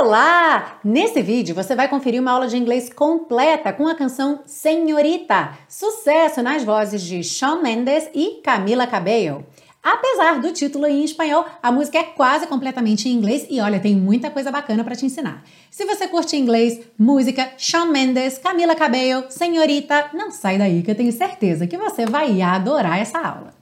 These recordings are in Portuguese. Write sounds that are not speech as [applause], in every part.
Olá! Nesse vídeo você vai conferir uma aula de inglês completa com a canção Senhorita, sucesso nas vozes de Shawn Mendes e Camila Cabello. Apesar do título em espanhol, a música é quase completamente em inglês e olha, tem muita coisa bacana para te ensinar. Se você curte inglês, música, Shawn Mendes, Camila Cabello, Senhorita, não sai daí que eu tenho certeza que você vai adorar essa aula.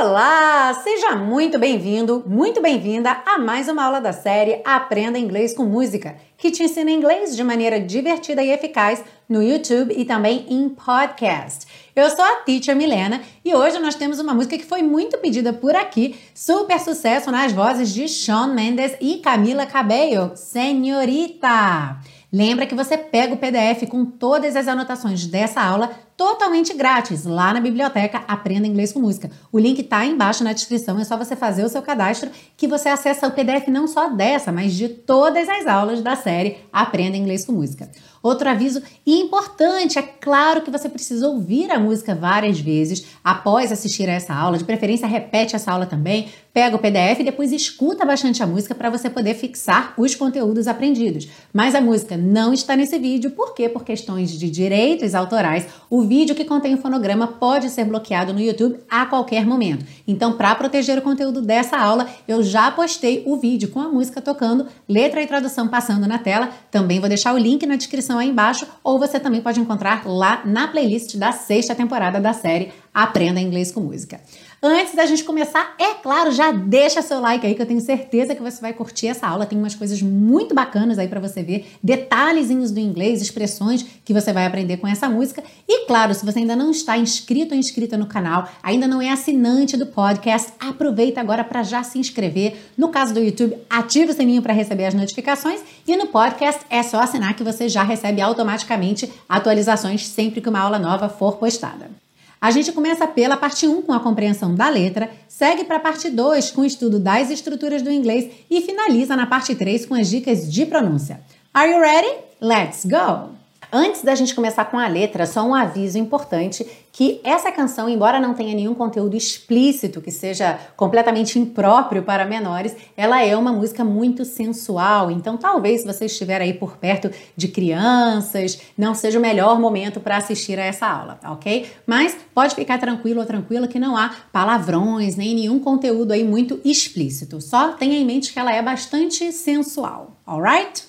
Olá, seja muito bem-vindo, muito bem-vinda a mais uma aula da série Aprenda Inglês com Música, que te ensina inglês de maneira divertida e eficaz no YouTube e também em podcast. Eu sou a Teacher Milena e hoje nós temos uma música que foi muito pedida por aqui, super sucesso nas vozes de Shawn Mendes e Camila Cabello, Senhorita. Lembra que você pega o PDF com todas as anotações dessa aula totalmente grátis lá na biblioteca Aprenda Inglês com Música. O link está embaixo na descrição, é só você fazer o seu cadastro que você acessa o PDF não só dessa, mas de todas as aulas da série Aprenda Inglês com Música. Outro aviso importante, é claro que você precisa ouvir a música várias vezes após assistir a essa aula, de preferência repete essa aula também, pega o PDF e depois escuta bastante a música para você poder fixar os conteúdos aprendidos. Mas a música não está nesse vídeo, por quê? Por questões de direitos autorais, o vídeo que contém o fonograma pode ser bloqueado no YouTube a qualquer momento. Então, para proteger o conteúdo dessa aula, eu já postei o vídeo com a música tocando, letra e tradução passando na tela. Também vou deixar o link na descrição aí embaixo, ou você também pode encontrar lá na playlist da sexta temporada da série Aprenda Inglês com Música. Antes da gente começar, é claro, já deixa seu like aí que eu tenho certeza que você vai curtir essa aula. Tem umas coisas muito bacanas aí para você ver, detalhezinhos do inglês, expressões que você vai aprender com essa música. E claro, se você ainda não está inscrito ou inscrita no canal, ainda não é assinante do podcast, aproveita agora para já se inscrever. No caso do YouTube, ative o sininho para receber as notificações e no podcast é só assinar que você já recebe automaticamente atualizações sempre que uma aula nova for postada. A gente começa pela parte 1 com a compreensão da letra, segue para a parte 2 com o estudo das estruturas do inglês e finaliza na parte 3 com as dicas de pronúncia. Are you ready? Let's go! Antes da gente começar com a letra, só um aviso importante que essa canção, embora não tenha nenhum conteúdo explícito que seja completamente impróprio para menores, ela é uma música muito sensual. Então, talvez se você estiver aí por perto de crianças, não seja o melhor momento para assistir a essa aula, ok? Mas pode ficar tranquilo ou tranquila que não há palavrões nem nenhum conteúdo aí muito explícito. Só tenha em mente que ela é bastante sensual, alright?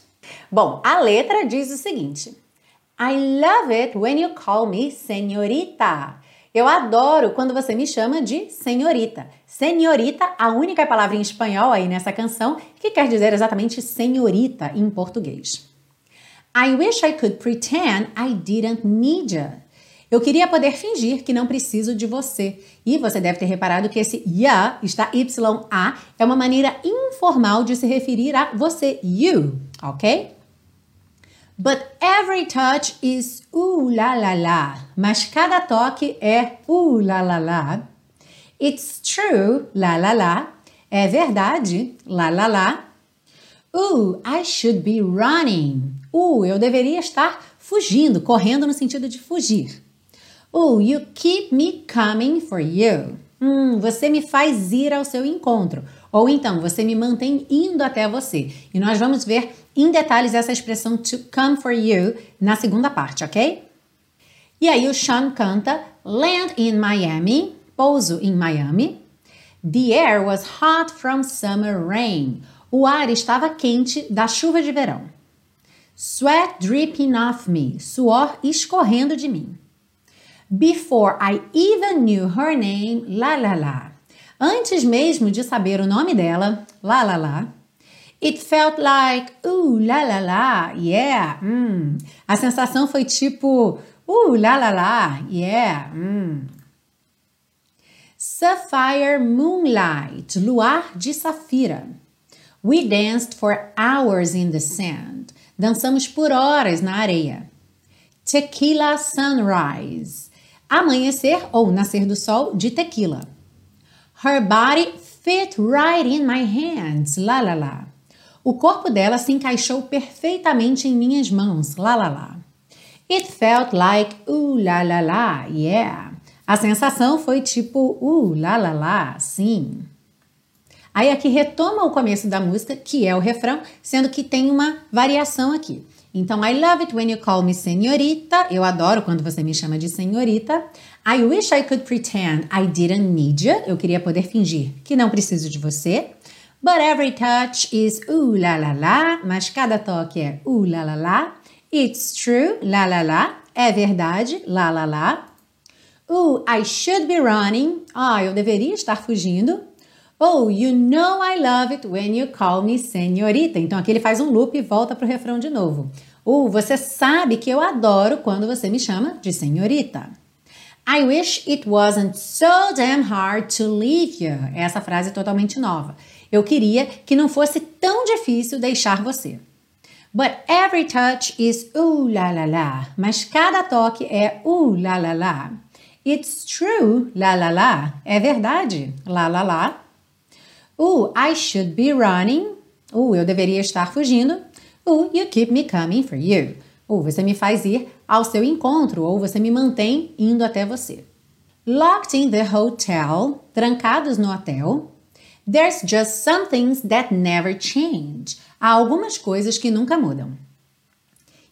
Bom, a letra diz o seguinte. I love it when you call me senhorita. Eu adoro quando você me chama de senhorita. Senhorita, a única palavra em espanhol aí nessa canção que quer dizer exatamente senhorita em português. I wish I could pretend I didn't need you. Eu queria poder fingir que não preciso de você. E você deve ter reparado que esse ya está YA é uma maneira informal de se referir a você, you, ok? But every touch is ooh la la la. Mas cada toque é ooh la la la. It's true, la la la. É verdade, la la la. Ooh, I should be running. Uh, eu deveria estar fugindo, correndo no sentido de fugir. Ooh, you keep me coming for you. Hum, você me faz ir ao seu encontro. Ou então, você me mantém indo até você. E nós vamos ver em detalhes essa expressão to come for you na segunda parte, ok? E aí o Sean canta Land in Miami, pouso em Miami. The air was hot from summer rain. O ar estava quente da chuva de verão. Sweat dripping off me, suor escorrendo de mim. Before I even knew her name, la la la. Antes mesmo de saber o nome dela, lá lá lá, It felt like, ooh, la la la, yeah, hum. A sensação foi tipo, uh, la la la, yeah, hum. Sapphire moonlight, luar de safira. We danced for hours in the sand. Dançamos por horas na areia. Tequila sunrise. Amanhecer ou nascer do sol de tequila. Her body fit right in my hands. La la la. O corpo dela se encaixou perfeitamente em minhas mãos. La la la. It felt like ooh la la la. Yeah. A sensação foi tipo uh la la la. Sim. Aí aqui retoma o começo da música, que é o refrão, sendo que tem uma variação aqui. Então, I love it when you call me senhorita. Eu adoro quando você me chama de senhorita. I wish I could pretend I didn't need you. Eu queria poder fingir que não preciso de você. But every touch is ooh la la la. Mas cada toque é ooh la la la. It's true, la la la. É verdade, la la la. Ooh, I should be running. Ah, eu deveria estar fugindo. Oh, you know I love it when you call me senhorita. Então aqui ele faz um loop e volta para o refrão de novo. Oh, você sabe que eu adoro quando você me chama de senhorita. I wish it wasn't so damn hard to leave you. Essa frase é totalmente nova. Eu queria que não fosse tão difícil deixar você. But every touch is ooh la la la. Mas cada toque é ooh la la la. It's true, la la la. É verdade, la la la. Ooh, I should be running. Ooh, eu deveria estar fugindo. Ooh, you keep me coming for you. Ou você me faz ir ao seu encontro, ou você me mantém indo até você. Locked in the hotel, trancados no hotel. There's just some things that never change. Há algumas coisas que nunca mudam.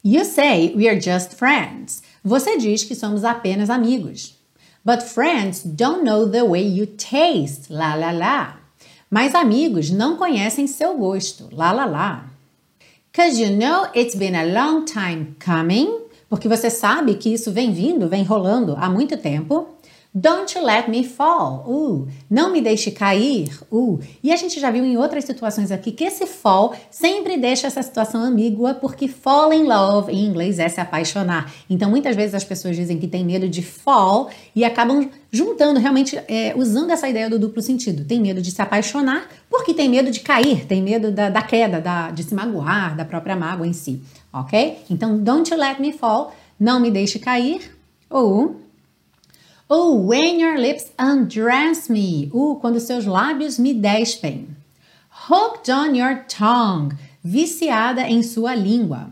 You say we are just friends. Você diz que somos apenas amigos. But friends don't know the way you taste. La la la. Mas amigos não conhecem seu gosto. Lá, lá, lá. Cause you know it's been a long time coming. Porque você sabe que isso vem vindo, vem rolando há muito tempo. Don't let me fall. Uh, não me deixe cair. Uh. E a gente já viu em outras situações aqui que esse fall sempre deixa essa situação ambígua, porque fall in love em inglês é se apaixonar. Então muitas vezes as pessoas dizem que tem medo de fall e acabam juntando realmente, é, usando essa ideia do duplo sentido. Tem medo de se apaixonar porque tem medo de cair, tem medo da, da queda, da, de se magoar, da própria mágoa em si. Ok? Então, don't let me fall. Não me deixe cair. Ou Oh, when your lips undress me. Uh, quando seus lábios me despem. Hooked on your tongue. Viciada em sua língua.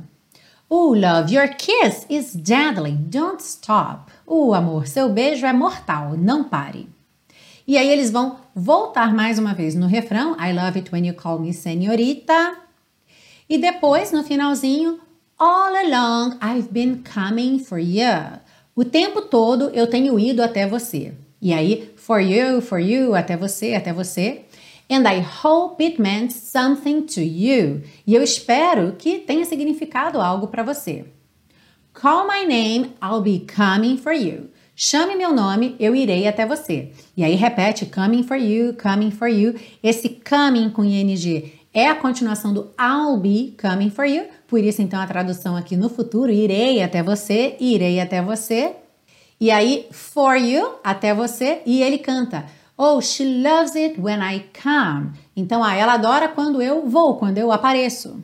Oh, love, your kiss is deadly. Don't stop. Oh, amor, seu beijo é mortal. Não pare. E aí eles vão voltar mais uma vez no refrão. I love it when you call me senhorita. E depois, no finalzinho, All along I've been coming for you. O tempo todo eu tenho ido até você. E aí, for you, for you, até você, até você. And I hope it meant something to you. E eu espero que tenha significado algo para você. Call my name, I'll be coming for you. Chame meu nome, eu irei até você. E aí repete coming for you, coming for you. Esse coming com ing é a continuação do I'll be coming for you. Por isso, então, a tradução aqui no futuro: irei até você, irei até você. E aí, for you, até você. E ele canta: Oh, she loves it when I come. Então, ah, ela adora quando eu vou, quando eu apareço.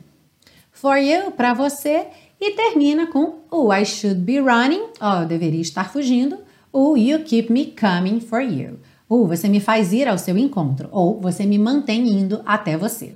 For you, para você. E termina com Oh, I should be running. Oh, eu deveria estar fugindo. Oh, you keep me coming for you. Ou você me faz ir ao seu encontro. Ou você me mantém indo até você.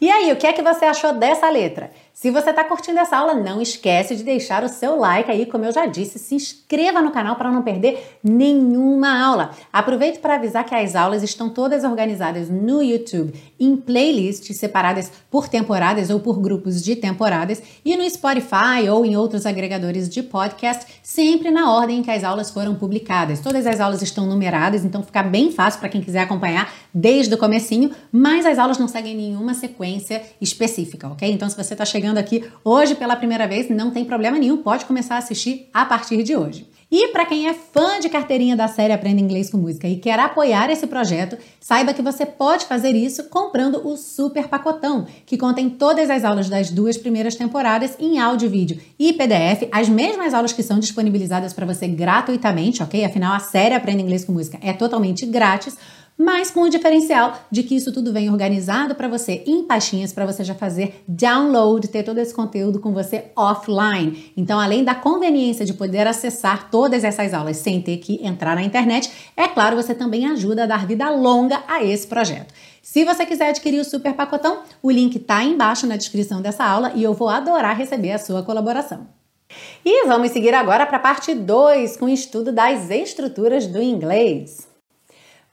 E aí, o que é que você achou dessa letra? Se você está curtindo essa aula, não esquece de deixar o seu like aí, como eu já disse, se inscreva no canal para não perder nenhuma aula. Aproveito para avisar que as aulas estão todas organizadas no YouTube em playlists separadas por temporadas ou por grupos de temporadas e no Spotify ou em outros agregadores de podcast, sempre na ordem em que as aulas foram publicadas. Todas as aulas estão numeradas, então fica bem fácil para quem quiser acompanhar desde o comecinho, mas as aulas não seguem nenhuma sequência específica, ok? Então se você está chegando aqui hoje pela primeira vez, não tem problema nenhum, pode começar a assistir a partir de hoje. E para quem é fã de carteirinha da série Aprenda Inglês com Música e quer apoiar esse projeto, saiba que você pode fazer isso comprando o Super Pacotão, que contém todas as aulas das duas primeiras temporadas em áudio, vídeo e PDF, as mesmas aulas que são disponibilizadas para você gratuitamente, ok? Afinal, a série Aprenda Inglês com Música é totalmente grátis mas com o diferencial de que isso tudo vem organizado para você em pastinhas para você já fazer download, ter todo esse conteúdo com você offline. Então, além da conveniência de poder acessar todas essas aulas sem ter que entrar na internet, é claro, você também ajuda a dar vida longa a esse projeto. Se você quiser adquirir o super pacotão, o link está embaixo na descrição dessa aula e eu vou adorar receber a sua colaboração. E vamos seguir agora para a parte 2 com o estudo das estruturas do inglês.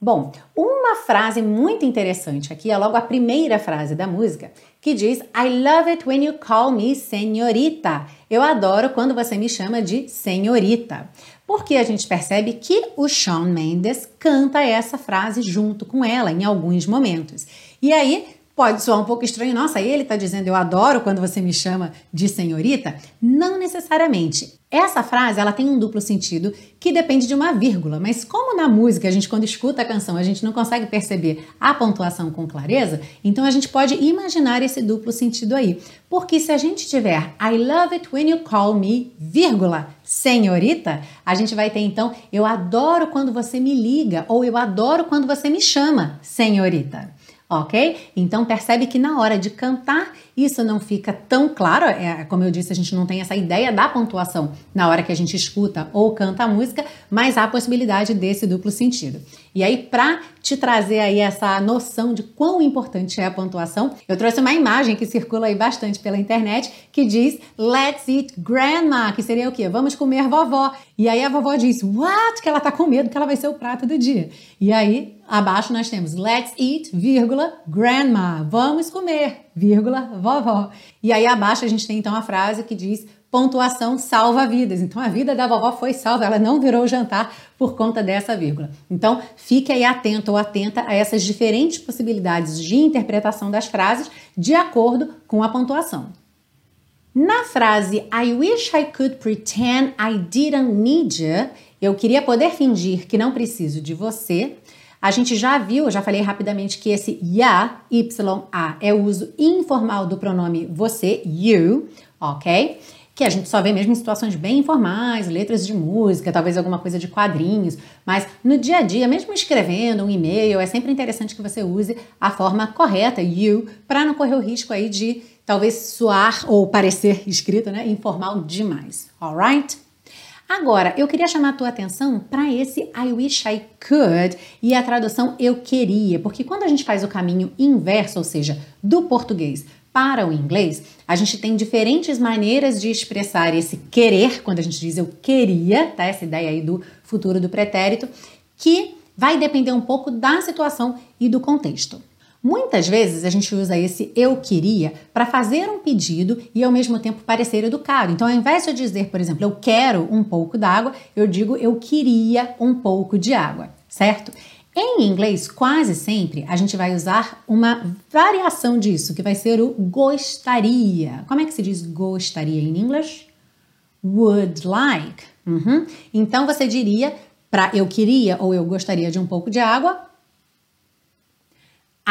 Bom, uma frase muito interessante aqui é logo a primeira frase da música, que diz I love it when you call me senhorita. Eu adoro quando você me chama de senhorita. Porque a gente percebe que o Shawn Mendes canta essa frase junto com ela em alguns momentos. E aí Pode soar um pouco estranho, nossa, ele está dizendo eu adoro quando você me chama de senhorita? Não necessariamente. Essa frase ela tem um duplo sentido que depende de uma vírgula, mas como na música a gente quando escuta a canção a gente não consegue perceber a pontuação com clareza, então a gente pode imaginar esse duplo sentido aí. Porque se a gente tiver I love it when you call me, vírgula, senhorita, a gente vai ter então eu adoro quando você me liga ou eu adoro quando você me chama senhorita ok? Então percebe que na hora de cantar isso não fica tão claro, é, como eu disse, a gente não tem essa ideia da pontuação na hora que a gente escuta ou canta a música, mas há a possibilidade desse duplo sentido. E aí, para te trazer aí essa noção de quão importante é a pontuação, eu trouxe uma imagem que circula aí bastante pela internet que diz Let's eat grandma, que seria o quê? Vamos comer vovó. E aí a vovó diz, what? Que ela tá com medo que ela vai ser o prato do dia. E aí, abaixo nós temos Let's eat, vírgula, grandma. Vamos comer, vírgula, vovó. E aí abaixo a gente tem então a frase que diz pontuação salva vidas. Então a vida da vovó foi salva, ela não virou jantar por conta dessa vírgula. Então fique aí atento ou atenta a essas diferentes possibilidades de interpretação das frases de acordo com a pontuação. Na frase I wish I could pretend I didn't need you, eu queria poder fingir que não preciso de você. A gente já viu, eu já falei rapidamente que esse ya, y-a, é o uso informal do pronome você, you, ok? que a gente só vê mesmo em situações bem informais, letras de música, talvez alguma coisa de quadrinhos, mas no dia a dia, mesmo escrevendo um e-mail, é sempre interessante que você use a forma correta, you, para não correr o risco aí de talvez soar ou parecer [laughs] escrito, né, informal demais, alright? Agora, eu queria chamar a tua atenção para esse I wish I could e a tradução eu queria, porque quando a gente faz o caminho inverso, ou seja, do português para o inglês, a gente tem diferentes maneiras de expressar esse querer, quando a gente diz eu queria, tá? Essa ideia aí do futuro do pretérito, que vai depender um pouco da situação e do contexto. Muitas vezes a gente usa esse eu queria para fazer um pedido e ao mesmo tempo parecer educado. Então, ao invés de eu dizer, por exemplo, eu quero um pouco d'água, eu digo eu queria um pouco de água, certo? Em inglês, quase sempre a gente vai usar uma variação disso, que vai ser o gostaria. Como é que se diz gostaria em inglês? Would like. Uhum. Então você diria para eu queria ou eu gostaria de um pouco de água.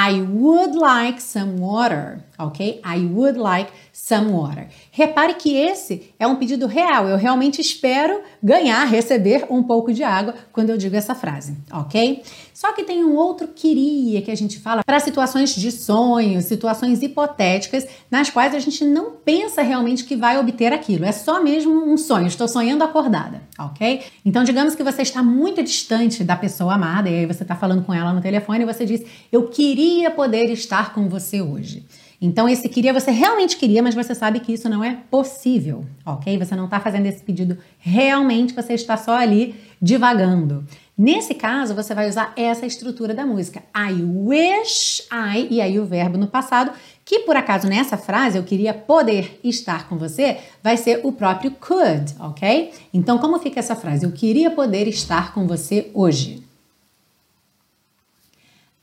I would like some water, ok? I would like some water. Repare que esse é um pedido real. Eu realmente espero ganhar, receber um pouco de água quando eu digo essa frase, ok? Só que tem um outro queria que a gente fala para situações de sonho, situações hipotéticas, nas quais a gente não pensa realmente que vai obter aquilo. É só mesmo um sonho. Estou sonhando acordada, ok? Então, digamos que você está muito distante da pessoa amada e aí você está falando com ela no telefone e você diz: Eu queria poder estar com você hoje. Então, esse queria você realmente queria, mas você sabe que isso não é possível, ok? Você não está fazendo esse pedido realmente, você está só ali divagando. Nesse caso, você vai usar essa estrutura da música. I wish I, e aí o verbo no passado, que por acaso nessa frase eu queria poder estar com você, vai ser o próprio could, ok? Então, como fica essa frase? Eu queria poder estar com você hoje.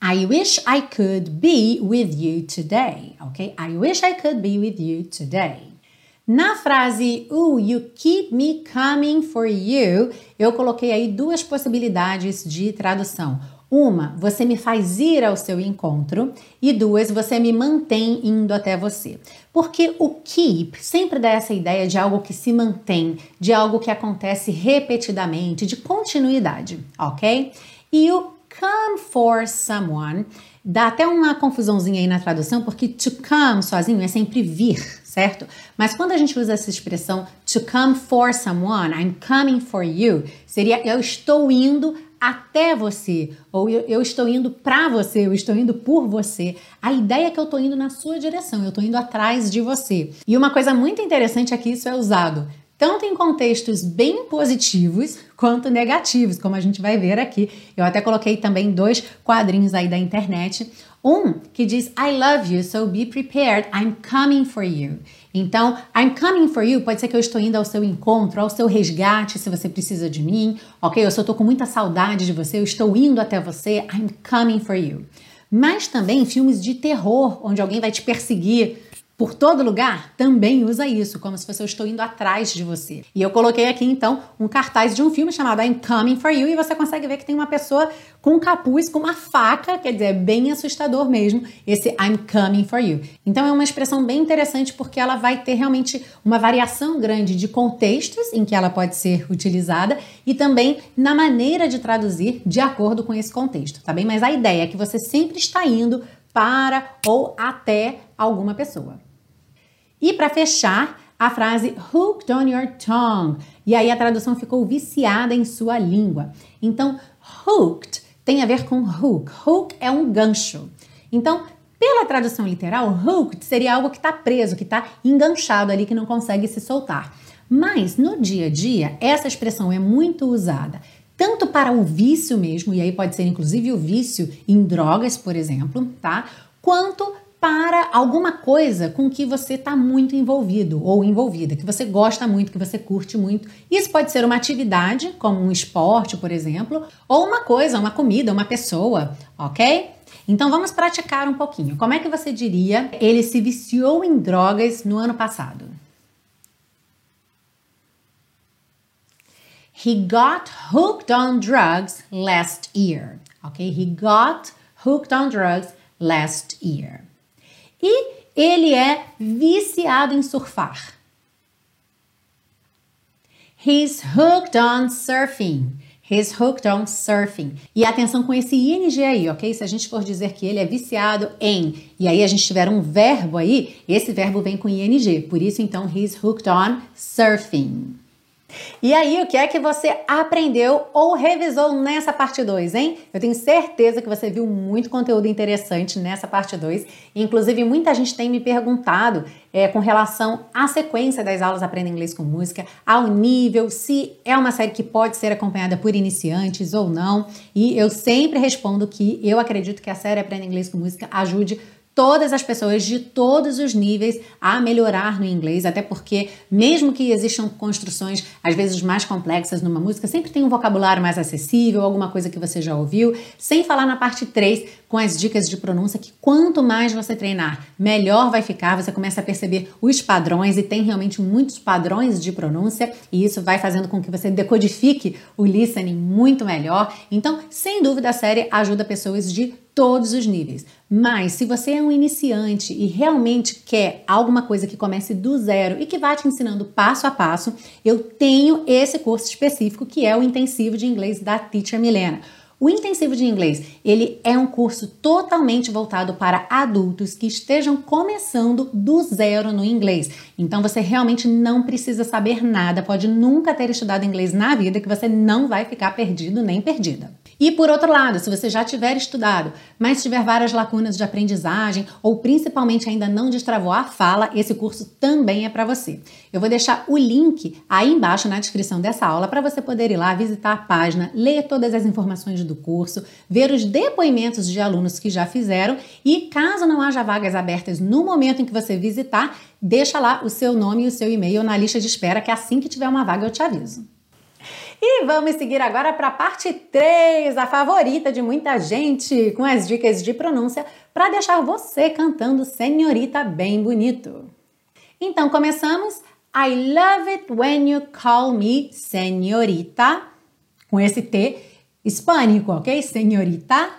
I wish I could be with you today, ok? I wish I could be with you today. Na frase Ooh, you keep me coming for you, eu coloquei aí duas possibilidades de tradução. Uma, você me faz ir ao seu encontro, e duas, você me mantém indo até você. Porque o keep sempre dá essa ideia de algo que se mantém, de algo que acontece repetidamente, de continuidade, ok? E o come for someone dá até uma confusãozinha aí na tradução, porque to come sozinho é sempre vir, certo? Mas quando a gente usa essa expressão to come for someone, I'm coming for you, seria eu estou indo até você, ou eu, eu estou indo para você, eu estou indo por você. A ideia é que eu estou indo na sua direção, eu estou indo atrás de você. E uma coisa muito interessante é que isso é usado tanto em contextos bem positivos quanto negativos, como a gente vai ver aqui. Eu até coloquei também dois quadrinhos aí da internet. Um que diz I love you, so be prepared, I'm coming for you. Então, I'm coming for you pode ser que eu estou indo ao seu encontro, ao seu resgate, se você precisa de mim, ok? Eu só estou com muita saudade de você, eu estou indo até você, I'm coming for you. Mas também filmes de terror, onde alguém vai te perseguir, por todo lugar também usa isso, como se fosse eu estou indo atrás de você. E eu coloquei aqui então um cartaz de um filme chamado I'm Coming for You e você consegue ver que tem uma pessoa com capuz, com uma faca, quer dizer, é bem assustador mesmo, esse I'm coming for you. Então é uma expressão bem interessante porque ela vai ter realmente uma variação grande de contextos em que ela pode ser utilizada e também na maneira de traduzir de acordo com esse contexto, tá bem? Mas a ideia é que você sempre está indo para ou até alguma pessoa. E para fechar, a frase hooked on your tongue. E aí a tradução ficou viciada em sua língua. Então, hooked tem a ver com hook. Hook é um gancho. Então, pela tradução literal, hooked seria algo que está preso, que está enganchado ali, que não consegue se soltar. Mas no dia a dia, essa expressão é muito usada tanto para o vício mesmo, e aí pode ser inclusive o vício em drogas, por exemplo, tá? Quanto para alguma coisa com que você está muito envolvido ou envolvida, que você gosta muito, que você curte muito. Isso pode ser uma atividade, como um esporte, por exemplo, ou uma coisa, uma comida, uma pessoa, ok? Então vamos praticar um pouquinho. Como é que você diria ele se viciou em drogas no ano passado? He got hooked on drugs last year. Ok? He got hooked on drugs last year. E ele é viciado em surfar. He's hooked on surfing. He's hooked on surfing. E atenção com esse ing aí, ok? Se a gente for dizer que ele é viciado em, e aí a gente tiver um verbo aí, esse verbo vem com ing. Por isso, então, he's hooked on surfing. E aí, o que é que você aprendeu ou revisou nessa parte 2, hein? Eu tenho certeza que você viu muito conteúdo interessante nessa parte 2. Inclusive, muita gente tem me perguntado é, com relação à sequência das aulas Aprenda Inglês com Música, ao nível, se é uma série que pode ser acompanhada por iniciantes ou não. E eu sempre respondo que eu acredito que a série Aprenda Inglês com Música ajude todas as pessoas de todos os níveis a melhorar no inglês, até porque, mesmo que existam construções às vezes mais complexas numa música, sempre tem um vocabulário mais acessível, alguma coisa que você já ouviu, sem falar na parte 3 com as dicas de pronúncia, que quanto mais você treinar, melhor vai ficar, você começa a perceber os padrões e tem realmente muitos padrões de pronúncia, e isso vai fazendo com que você decodifique o listening muito melhor. Então, sem dúvida, a série ajuda pessoas de todos os níveis. Mas se você é um iniciante e realmente quer alguma coisa que comece do zero e que vá te ensinando passo a passo, eu tenho esse curso específico que é o intensivo de inglês da Teacher Milena. O intensivo de inglês, ele é um curso totalmente voltado para adultos que estejam começando do zero no inglês. Então você realmente não precisa saber nada, pode nunca ter estudado inglês na vida que você não vai ficar perdido nem perdida. E por outro lado, se você já tiver estudado, mas tiver várias lacunas de aprendizagem ou principalmente ainda não destravou a fala, esse curso também é para você. Eu vou deixar o link aí embaixo na descrição dessa aula para você poder ir lá visitar a página, ler todas as informações do curso, ver os depoimentos de alunos que já fizeram e caso não haja vagas abertas no momento em que você visitar, deixa lá o seu nome e o seu e-mail na lista de espera que assim que tiver uma vaga eu te aviso. E vamos seguir agora para a parte 3, a favorita de muita gente, com as dicas de pronúncia para deixar você cantando senhorita bem bonito. Então começamos. I love it when you call me senhorita, com esse T hispânico, ok? Senhorita.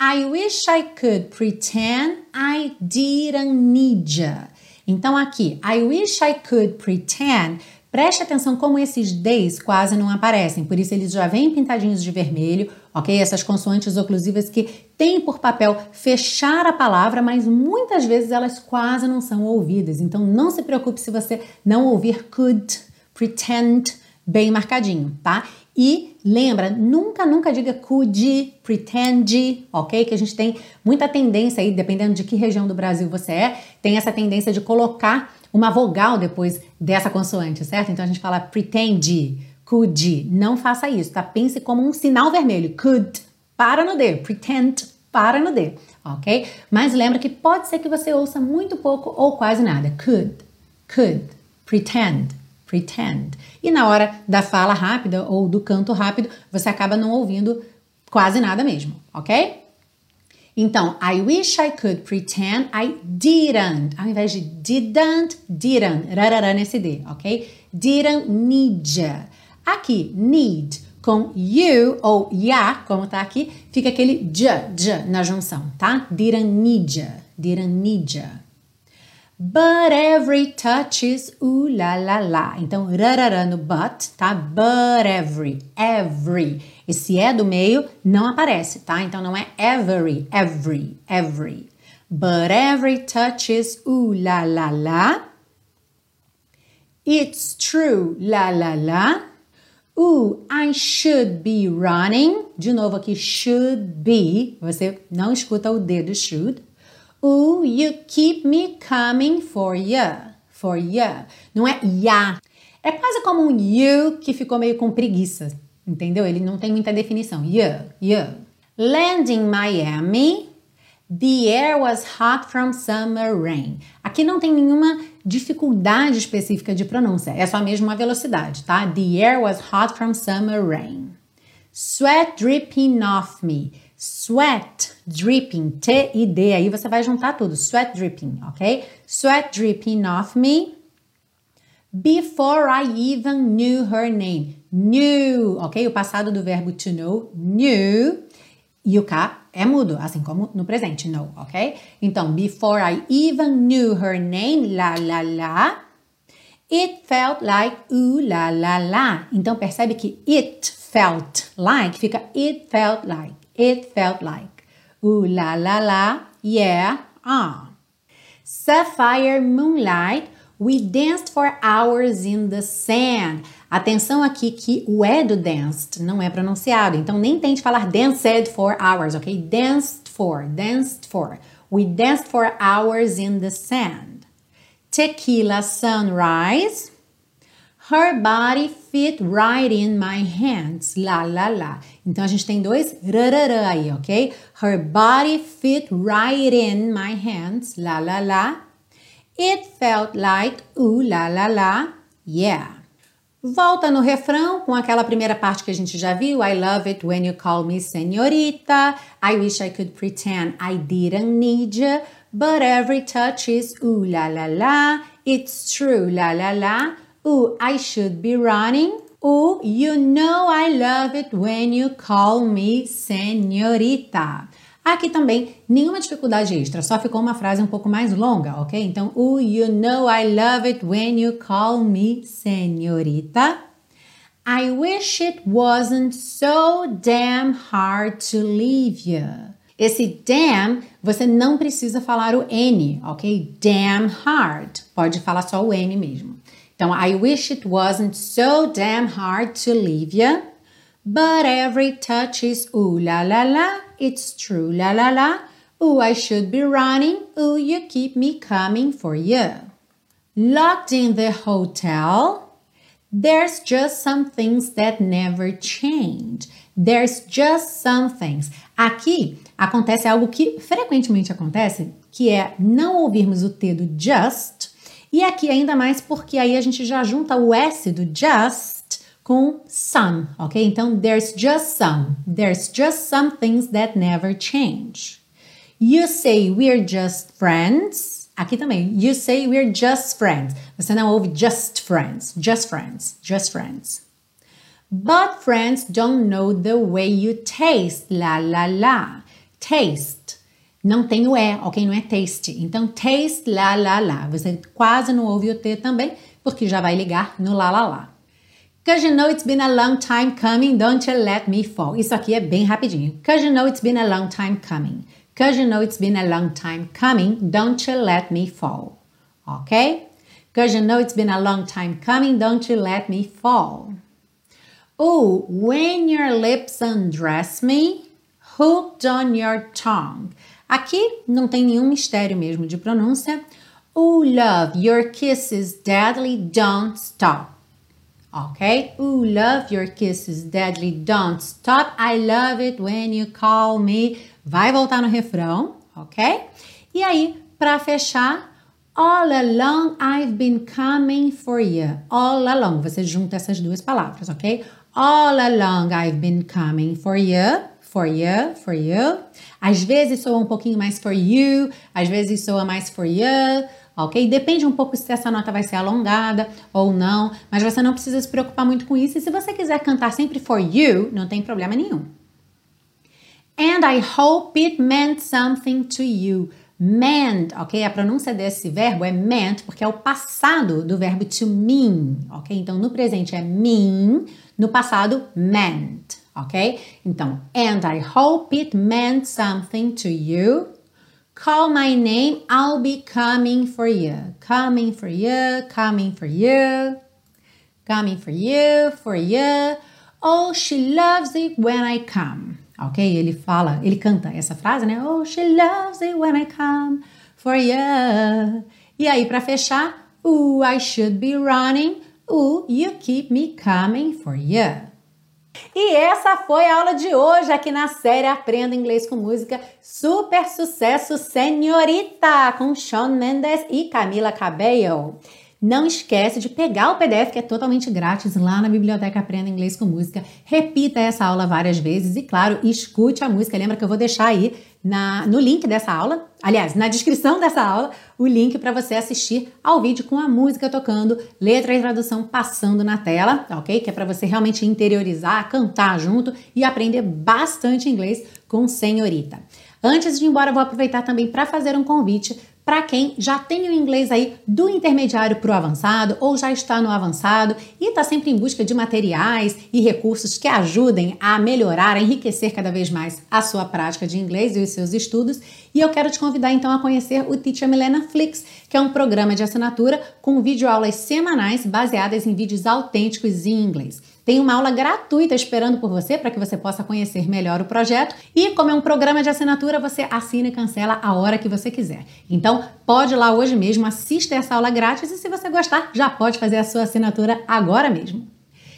I wish I could pretend I didn't need ya. Então aqui, I wish I could pretend Preste atenção como esses Ds quase não aparecem, por isso eles já vêm pintadinhos de vermelho, ok? Essas consoantes oclusivas que têm por papel fechar a palavra, mas muitas vezes elas quase não são ouvidas. Então não se preocupe se você não ouvir could, pretend, bem marcadinho, tá? E lembra, nunca, nunca diga could, pretend, ok? Que a gente tem muita tendência aí, dependendo de que região do Brasil você é, tem essa tendência de colocar uma vogal depois dessa consoante, certo? Então a gente fala pretend, could. Não faça isso, tá? Pense como um sinal vermelho. Could, para no D. Pretend, para no D, ok? Mas lembra que pode ser que você ouça muito pouco ou quase nada. Could, could, pretend, pretend. E na hora da fala rápida ou do canto rápido, você acaba não ouvindo quase nada mesmo, ok? Então, I wish I could pretend I didn't. Ao invés de didn't, didn't. Rarará nesse D, ok? Didn't need ya. Aqui, need com you ou ya, como tá aqui, fica aquele j, j na junção, tá? Didn't need ya. Didn't need ya. But every touch is ooh la la la. Então, rarará no but, tá? But every, every. Esse é do meio não aparece, tá? Então não é every, every, every. But every touch is ooh la la la. It's true, la la la. Ooh, I should be running. De novo aqui, should be. Você não escuta o D do should. Ooh, you keep me coming for ya. For ya. Não é ya. É quase como um you que ficou meio com preguiça. Entendeu? Ele não tem muita definição. Ya, ya. Land in Miami. The air was hot from summer rain. Aqui não tem nenhuma dificuldade específica de pronúncia, é só mesmo uma velocidade, tá? The air was hot from summer rain. Sweat dripping off me. Sweat dripping, T e D, aí você vai juntar tudo. Sweat dripping, ok? Sweat dripping off me. Before I even knew her name. Knew, ok? O passado do verbo to know, knew. E o K é mudo, assim como no presente, know, ok? Então, before I even knew her name, la la la. It felt like ooh la la la. Então, percebe que it felt like fica it felt like. It felt like. Ooh la la la, yeah, ah. Sapphire moonlight, we danced for hours in the sand. Atenção aqui que o E do danced não é pronunciado, então nem tente falar danced for hours, ok? Danced for, danced for. We danced for hours in the sand. Tequila sunrise. Her body fit right in my hands. La la la. Então a gente tem dois rarará aí, ok? Her body fit right in my hands. La la la. It felt like ooh la la la. Yeah. Volta no refrão com aquela primeira parte que a gente já viu. I love it when you call me señorita. I wish I could pretend I didn't need you. But every touch is ooh la la la. It's true la la la. Ooh, I should be running. Ooh, you know I love it when you call me senhorita. Aqui também, nenhuma dificuldade extra, só ficou uma frase um pouco mais longa, ok? Então, ooh, you know I love it when you call me senhorita. I wish it wasn't so damn hard to leave you. Esse damn, você não precisa falar o N, ok? Damn hard. Pode falar só o N mesmo. Então, I wish it wasn't so damn hard to leave you. But every touch is ooh la la la. It's true la la la. Ooh, I should be running. Ooh, you keep me coming for you. Locked in the hotel. There's just some things that never change. There's just some things. Aqui acontece algo que frequentemente acontece, que é não ouvirmos o T do just e aqui ainda mais porque aí a gente já junta o S do just com some, ok? Então, there's just some. There's just some things that never change. You say we're just friends. Aqui também. You say we're just friends. Você não ouve just friends. Just friends. Just friends. But friends don't know the way you taste. La la la. Taste. Não tem o E, ok? Não é taste. Então, taste, lá, lá, lá. Você quase não ouve o T também, porque já vai ligar no lá, lá, lá. Cause you know it's been a long time coming, don't you let me fall. Isso aqui é bem rapidinho. Cause you know it's been a long time coming. Cause you know it's been a long time coming, don't you let me fall. Ok? Cause you know it's been a long time coming, don't you let me fall. Oh, when your lips undress me, hooked on your tongue. Aqui não tem nenhum mistério mesmo de pronúncia. Oh, love, your kisses deadly don't stop. Ok? Oh, love, your kisses deadly don't stop. I love it when you call me. Vai voltar no refrão, ok? E aí, para fechar, All along I've been coming for you. All along, você junta essas duas palavras, ok? All along I've been coming for you for you, for you. Às vezes soa um pouquinho mais for you, às vezes soa mais for you, ok? Depende um pouco se essa nota vai ser alongada ou não, mas você não precisa se preocupar muito com isso. E se você quiser cantar sempre for you, não tem problema nenhum. And I hope it meant something to you. Meant, ok? A pronúncia desse verbo é meant porque é o passado do verbo to mean, ok? Então no presente é mean, no passado meant ok? Então, and I hope it meant something to you. Call my name, I'll be coming for you. Coming for you, coming for you. Coming for you, for you. Oh, she loves it when I come. Ok? Ele fala, ele canta essa frase, né? Oh, she loves it when I come for you. E aí, para fechar, ooh, I should be running. Ooh, you keep me coming for you. E essa foi a aula de hoje aqui na série Aprenda Inglês com Música. Super sucesso, senhorita, com Shawn Mendes e Camila Cabello. Não esquece de pegar o PDF que é totalmente grátis lá na biblioteca Aprenda Inglês com Música. Repita essa aula várias vezes e, claro, escute a música. Lembra que eu vou deixar aí na, no link dessa aula, aliás, na descrição dessa aula, o link para você assistir ao vídeo com a música tocando, letra e tradução passando na tela, ok? Que é para você realmente interiorizar, cantar junto e aprender bastante inglês com senhorita. Antes de ir embora, vou aproveitar também para fazer um convite para quem já tem o inglês aí do intermediário para o avançado ou já está no avançado e está sempre em busca de materiais e recursos que ajudem a melhorar, a enriquecer cada vez mais a sua prática de inglês e os seus estudos. E eu quero te convidar então a conhecer o Teacher Milena Flix, que é um programa de assinatura com videoaulas semanais baseadas em vídeos autênticos em inglês. Tem uma aula gratuita esperando por você para que você possa conhecer melhor o projeto. E como é um programa de assinatura, você assina e cancela a hora que você quiser. Então, pode ir lá hoje mesmo, assista essa aula grátis e se você gostar, já pode fazer a sua assinatura agora mesmo.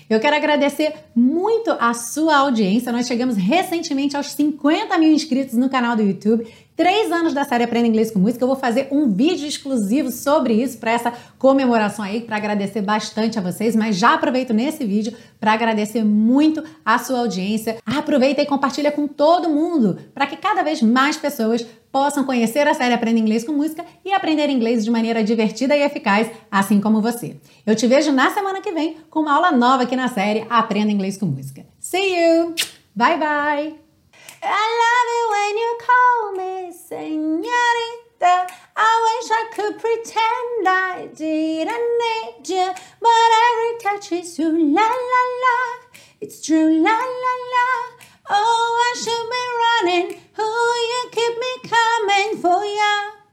Eu quero agradecer muito a sua audiência. Nós chegamos recentemente aos 50 mil inscritos no canal do YouTube. Três anos da série Aprenda Inglês com Música. Eu vou fazer um vídeo exclusivo sobre isso, para essa comemoração aí, para agradecer bastante a vocês. Mas já aproveito nesse vídeo para agradecer muito a sua audiência. Aproveita e compartilha com todo mundo, para que cada vez mais pessoas possam conhecer a série Aprenda Inglês com Música e aprender inglês de maneira divertida e eficaz, assim como você. Eu te vejo na semana que vem com uma aula nova aqui na série Aprenda Inglês com Música. See you! Bye bye! I love it when you call me senorita. I wish I could pretend I didn't need you, but every touch is you, la la la. It's true, la la la. Oh, I should be running. Oh, you keep me coming for ya.